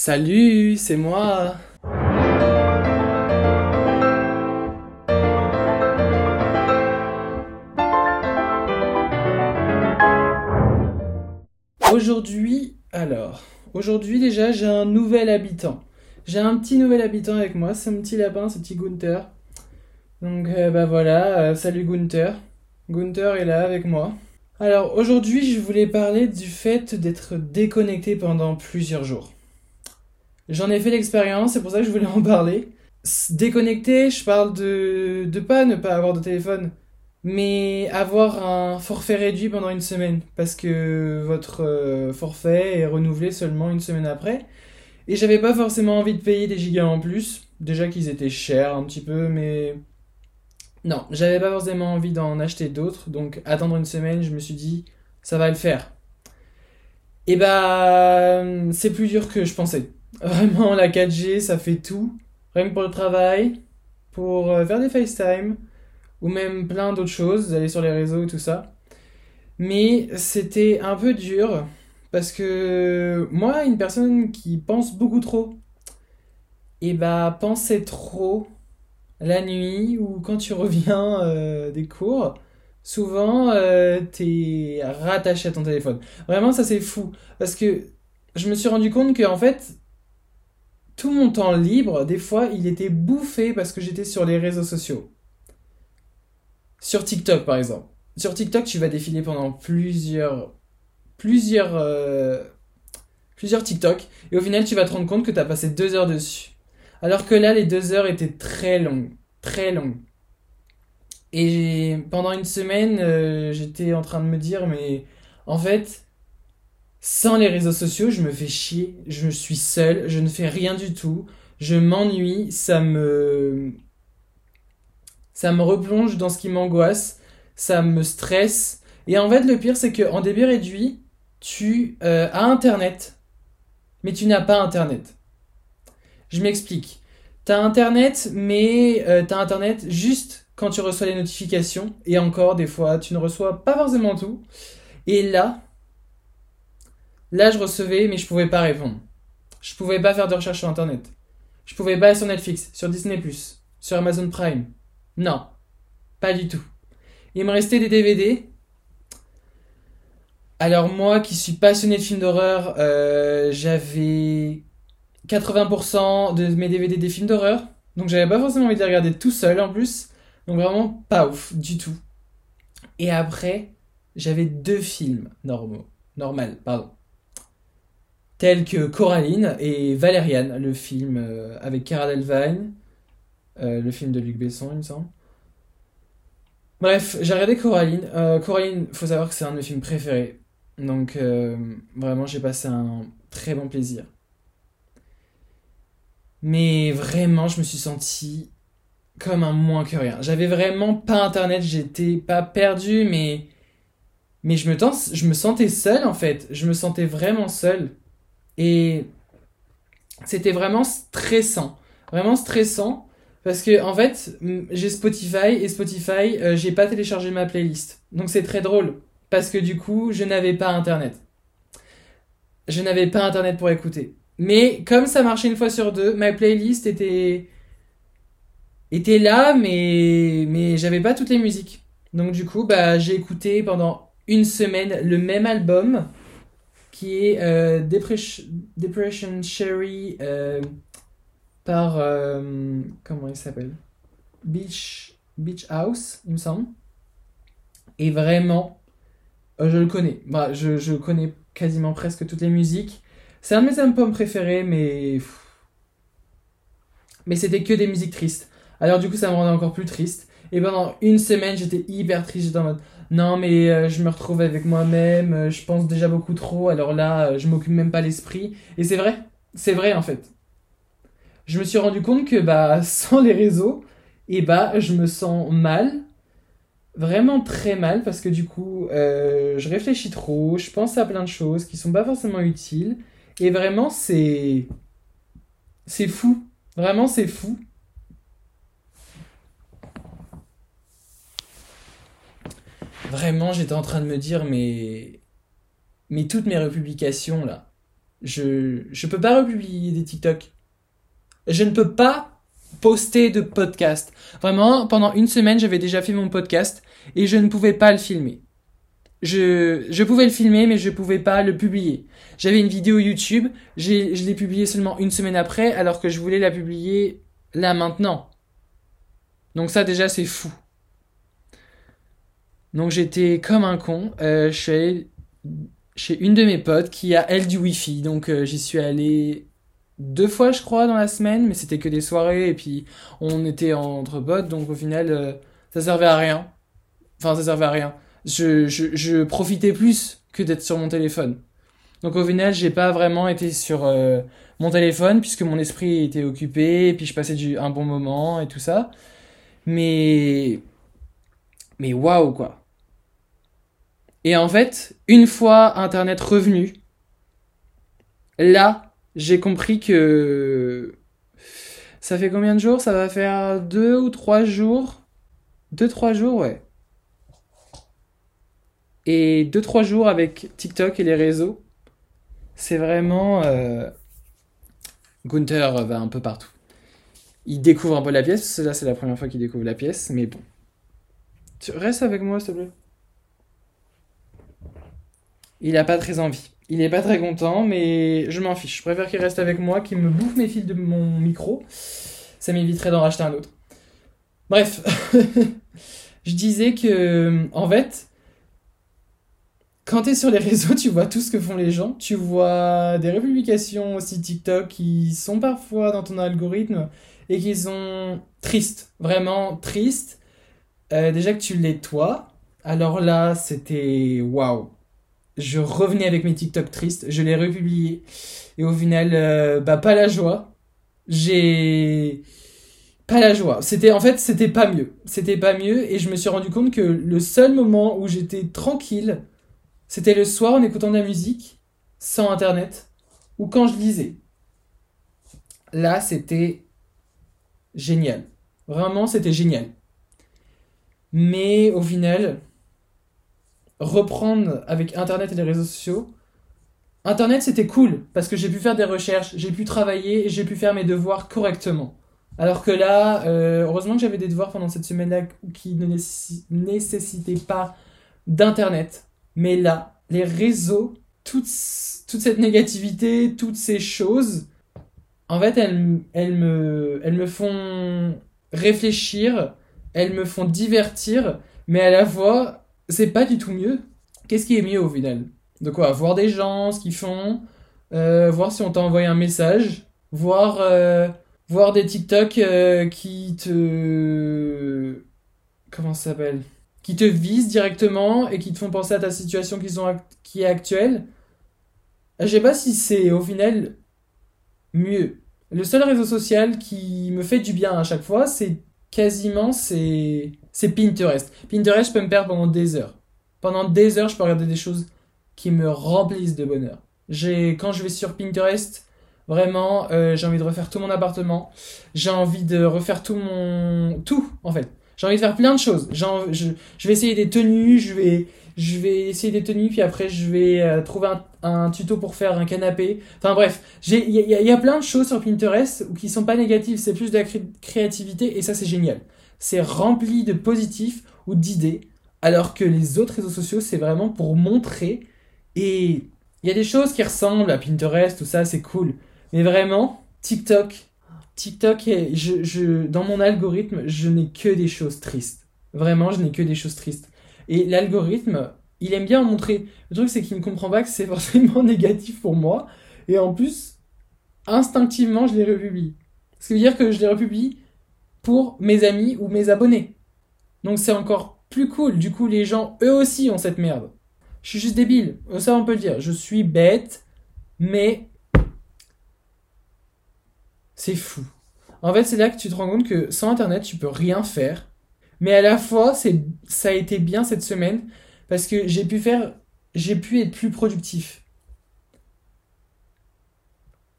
Salut, c'est moi. Aujourd'hui, alors, aujourd'hui déjà j'ai un nouvel habitant. J'ai un petit nouvel habitant avec moi, c'est un petit lapin, ce petit Gunther. Donc euh, bah voilà, euh, salut Gunther. Gunther est là avec moi. Alors aujourd'hui je voulais parler du fait d'être déconnecté pendant plusieurs jours. J'en ai fait l'expérience, c'est pour ça que je voulais en parler. Déconnecté, je parle de, de pas ne pas avoir de téléphone, mais avoir un forfait réduit pendant une semaine, parce que votre euh, forfait est renouvelé seulement une semaine après. Et j'avais pas forcément envie de payer des gigas en plus, déjà qu'ils étaient chers un petit peu, mais non, j'avais pas forcément envie d'en acheter d'autres, donc attendre une semaine, je me suis dit, ça va le faire. Et bah, c'est plus dur que je pensais. Vraiment, la 4G, ça fait tout. Rien que pour le travail, pour euh, faire des FaceTime, ou même plein d'autres choses, aller sur les réseaux et tout ça. Mais c'était un peu dur, parce que moi, une personne qui pense beaucoup trop, et bah, penser trop la nuit ou quand tu reviens euh, des cours, souvent euh, t'es rattaché à ton téléphone. Vraiment, ça c'est fou. Parce que je me suis rendu compte que en fait, tout mon temps libre, des fois, il était bouffé parce que j'étais sur les réseaux sociaux. Sur TikTok, par exemple. Sur TikTok, tu vas défiler pendant plusieurs. plusieurs. Euh, plusieurs TikTok. Et au final, tu vas te rendre compte que tu as passé deux heures dessus. Alors que là, les deux heures étaient très longues. Très longues. Et pendant une semaine, euh, j'étais en train de me dire, mais en fait, sans les réseaux sociaux, je me fais chier. Je suis seul, je ne fais rien du tout. Je m'ennuie, ça me. Ça me replonge dans ce qui m'angoisse, ça me stresse. Et en fait, le pire, c'est qu'en débit réduit, tu euh, as Internet, mais tu n'as pas Internet. Je m'explique. T'as Internet, mais euh, t'as Internet juste quand tu reçois les notifications. Et encore, des fois, tu ne reçois pas forcément tout. Et là, là, je recevais, mais je pouvais pas répondre. Je pouvais pas faire de recherche sur Internet. Je pouvais pas aller sur Netflix, sur Disney+, sur Amazon Prime. Non, pas du tout. Il me restait des DVD. Alors moi, qui suis passionné de films d'horreur, euh, j'avais 80% de mes DVD des films d'horreur. Donc j'avais pas forcément envie de les regarder tout seul en plus. Donc vraiment pas ouf du tout. Et après, j'avais deux films normaux. Normal, pardon. Tels que Coraline et Valériane, le film euh, avec Cara Delevingne. Euh, le film de Luc Besson, il me semble. Bref, j'ai regardé Coraline. Euh, Coraline, faut savoir que c'est un de mes films préférés. Donc euh, vraiment, j'ai passé un très bon plaisir. Mais vraiment, je me suis senti comme un moins que rien. J'avais vraiment pas internet, j'étais pas perdu, mais. Mais je me, je me sentais seul en fait. Je me sentais vraiment seul. Et. C'était vraiment stressant. Vraiment stressant. Parce que, en fait, j'ai Spotify et Spotify, euh, j'ai pas téléchargé ma playlist. Donc c'est très drôle. Parce que du coup, je n'avais pas internet. Je n'avais pas internet pour écouter. Mais comme ça marchait une fois sur deux, ma playlist était là, mais mais j'avais pas toutes les musiques. Donc du coup, bah j'ai écouté pendant une semaine le même album qui est euh, Depression, Depression Sherry euh, par euh, comment il s'appelle? Beach House, il me semble. Et vraiment, je le connais. Bah, je, je connais quasiment presque toutes les musiques. C'est un de mes albums préférés, mais. Mais c'était que des musiques tristes. Alors, du coup, ça me rendait encore plus triste. Et pendant une semaine, j'étais hyper triste. J'étais en mode non, mais euh, je me retrouve avec moi-même, euh, je pense déjà beaucoup trop, alors là, euh, je m'occupe même pas l'esprit. Et c'est vrai, c'est vrai en fait. Je me suis rendu compte que bah, sans les réseaux, et bah, je me sens mal, vraiment très mal, parce que du coup, je réfléchis trop, je pense à plein de choses qui sont pas forcément utiles. Et vraiment, c'est. C'est fou. Vraiment, c'est fou. Vraiment, j'étais en train de me dire, mais. Mais toutes mes republications, là. Je je peux pas republier des TikTok. Je ne peux pas poster de podcast. Vraiment, pendant une semaine, j'avais déjà fait mon podcast et je ne pouvais pas le filmer. Je, je pouvais le filmer, mais je pouvais pas le publier. J'avais une vidéo YouTube, je l'ai publiée seulement une semaine après, alors que je voulais la publier là maintenant. Donc ça déjà c'est fou. Donc j'étais comme un con. Euh, chez une de mes potes qui a elle du wifi. Donc euh, j'y suis allé deux fois je crois dans la semaine, mais c'était que des soirées et puis on était entre potes. Donc au final euh, ça servait à rien. Enfin ça servait à rien. Je, je, profitais plus que d'être sur mon téléphone. Donc au final j'ai pas vraiment été sur mon téléphone puisque mon esprit était occupé et puis je passais du, un bon moment et tout ça. Mais mais waouh quoi. Et en fait, une fois Internet revenu, là, j'ai compris que ça fait combien de jours? Ça va faire deux ou trois jours. Deux, trois jours, ouais. Et deux, trois jours avec TikTok et les réseaux, c'est vraiment... Euh... Gunther va un peu partout. Il découvre un peu la pièce, là c'est la première fois qu'il découvre la pièce, mais bon. Tu restes avec moi, s'il te plaît. Il a pas très envie. Il est pas très content, mais je m'en fiche. Je préfère qu'il reste avec moi, qu'il me bouffe mes fils de mon micro. Ça m'éviterait d'en racheter un autre. Bref, je disais que, en fait, quand tu es sur les réseaux, tu vois tout ce que font les gens. Tu vois des republications aussi TikTok qui sont parfois dans ton algorithme et qui sont tristes, vraiment tristes. Euh, déjà que tu l'es toi, alors là, c'était waouh je revenais avec mes TikTok tristes, je les republiais. Et au final, euh, bah, pas la joie. J'ai. Pas la joie. C'était, en fait, c'était pas mieux. C'était pas mieux. Et je me suis rendu compte que le seul moment où j'étais tranquille, c'était le soir en écoutant de la musique, sans internet, ou quand je lisais. Là, c'était génial. Vraiment, c'était génial. Mais au final, reprendre avec Internet et les réseaux sociaux, Internet c'était cool parce que j'ai pu faire des recherches, j'ai pu travailler et j'ai pu faire mes devoirs correctement. Alors que là, euh, heureusement que j'avais des devoirs pendant cette semaine-là qui ne nécessitaient pas d'Internet. Mais là, les réseaux, toute, toute cette négativité, toutes ces choses, en fait, elles, elles, me, elles me font réfléchir, elles me font divertir, mais à la fois, c'est pas du tout mieux. Qu'est-ce qui est mieux au final? De quoi? Voir des gens, ce qu'ils font, euh, voir si on t'a envoyé un message, voir, euh, voir des TikTok euh, qui te. Comment ça s'appelle? Qui te visent directement et qui te font penser à ta situation qui, qui est actuelle. Je sais pas si c'est au final mieux. Le seul réseau social qui me fait du bien à chaque fois, c'est quasiment c'est Pinterest. Pinterest, je peux me perdre pendant des heures. Pendant des heures, je peux regarder des choses qui me remplissent de bonheur. Quand je vais sur Pinterest, vraiment, euh, j'ai envie de refaire tout mon appartement. J'ai envie de refaire tout mon tout en fait. J'ai envie de faire plein de choses. Je, je vais essayer des tenues, je vais je vais essayer des tenues, puis après je vais euh, trouver un, tuto pour faire un canapé. Enfin bref, il y, y, a plein de choses sur Pinterest qui sont pas négatives, c'est plus de la créativité et ça c'est génial. C'est rempli de positifs ou d'idées, alors que les autres réseaux sociaux c'est vraiment pour montrer et il y a des choses qui ressemblent à Pinterest, tout ça c'est cool. Mais vraiment, TikTok, TikTok, dans mon algorithme, je n'ai que des choses tristes. Vraiment, je n'ai que des choses tristes. Et l'algorithme, il aime bien en montrer. Le truc, c'est qu'il ne comprend pas que c'est forcément négatif pour moi. Et en plus, instinctivement, je les republie. Ce qui veut dire que je les republie pour mes amis ou mes abonnés. Donc c'est encore plus cool. Du coup, les gens, eux aussi, ont cette merde. Je suis juste débile. Ça, on peut le dire. Je suis bête, mais c'est fou. En fait, c'est là que tu te rends compte que sans Internet, tu peux rien faire. Mais à la fois, c'est, ça a été bien cette semaine parce que j'ai pu faire, j'ai pu être plus productif.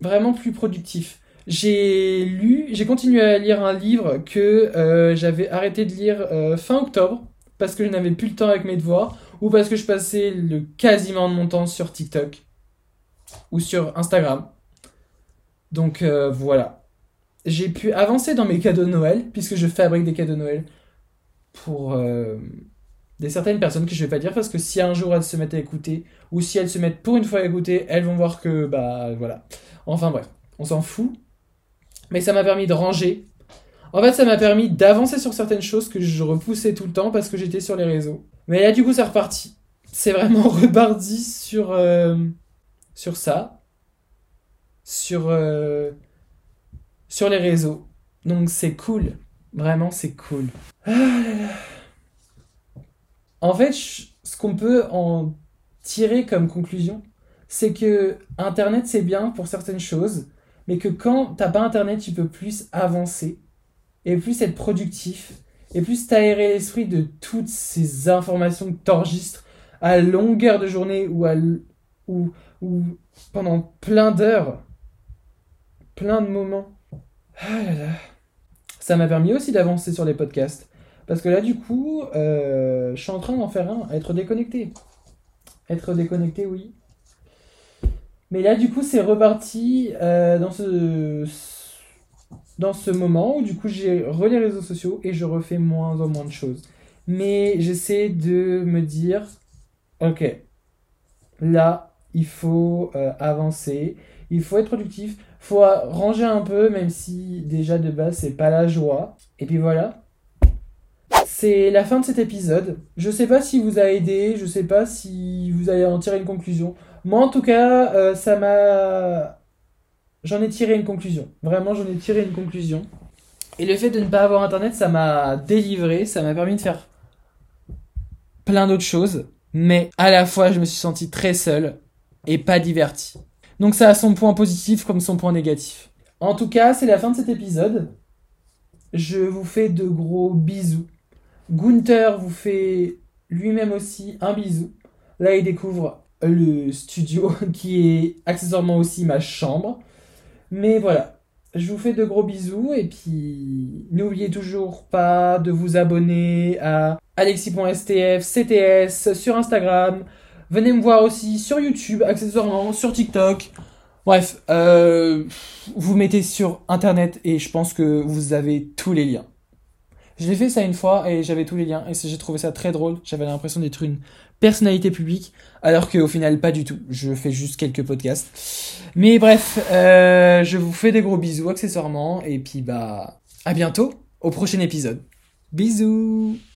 Vraiment plus productif. J'ai lu, j'ai continué à lire un livre que euh, j'avais arrêté de lire euh, fin octobre parce que je n'avais plus le temps avec mes devoirs ou parce que je passais le quasiment de mon temps sur TikTok. ou sur Instagram. Donc euh, voilà. J'ai pu avancer dans mes cadeaux de Noël, puisque je fabrique des cadeaux de Noël pour euh, des certaines personnes que je vais pas dire, parce que si un jour elles se mettent à écouter, ou si elles se mettent pour une fois à écouter, elles vont voir que, bah voilà. Enfin bref, on s'en fout. Mais ça m'a permis de ranger. En fait, ça m'a permis d'avancer sur certaines choses que je repoussais tout le temps parce que j'étais sur les réseaux. Mais là, du coup, c'est reparti. C'est vraiment reparti sur, euh, sur ça. Sur, euh, sur les réseaux. Donc, c'est cool. Vraiment, c'est cool. Ah. En fait, ce qu'on peut en tirer comme conclusion, c'est que Internet, c'est bien pour certaines choses, mais que quand t'as pas Internet, tu peux plus avancer et plus être productif et plus t'aérer l'esprit de toutes ces informations que t'enregistres à longueur de journée ou, à, ou, ou pendant plein d'heures, plein de moments. Ah. Ça m'a permis aussi d'avancer sur les podcasts. Parce que là, du coup, euh, je suis en train d'en faire un, être déconnecté. Être déconnecté, oui. Mais là, du coup, c'est reparti euh, dans ce dans ce moment où du coup j'ai re les réseaux sociaux et je refais moins en moins de choses. Mais j'essaie de me dire, ok, là, il faut euh, avancer, il faut être productif, faut ranger un peu, même si déjà de base c'est pas la joie. Et puis voilà. C'est la fin de cet épisode. Je sais pas si vous a aidé, je sais pas si vous allez en tirer une conclusion. Moi en tout cas, euh, ça m'a j'en ai tiré une conclusion. Vraiment, j'en ai tiré une conclusion. Et le fait de ne pas avoir internet, ça m'a délivré, ça m'a permis de faire plein d'autres choses. Mais à la fois, je me suis senti très seul et pas diverti. Donc ça a son point positif comme son point négatif. En tout cas, c'est la fin de cet épisode. Je vous fais de gros bisous. Gunther vous fait lui-même aussi un bisou. Là, il découvre le studio qui est accessoirement aussi ma chambre. Mais voilà, je vous fais de gros bisous et puis n'oubliez toujours pas de vous abonner à alexis.stf, CTS sur Instagram. Venez me voir aussi sur YouTube, accessoirement, sur TikTok. Bref, euh, vous mettez sur Internet et je pense que vous avez tous les liens. Je l'ai fait ça une fois et j'avais tous les liens et j'ai trouvé ça très drôle. J'avais l'impression d'être une personnalité publique alors qu'au final pas du tout. Je fais juste quelques podcasts. Mais bref, euh, je vous fais des gros bisous accessoirement et puis bah à bientôt au prochain épisode. Bisous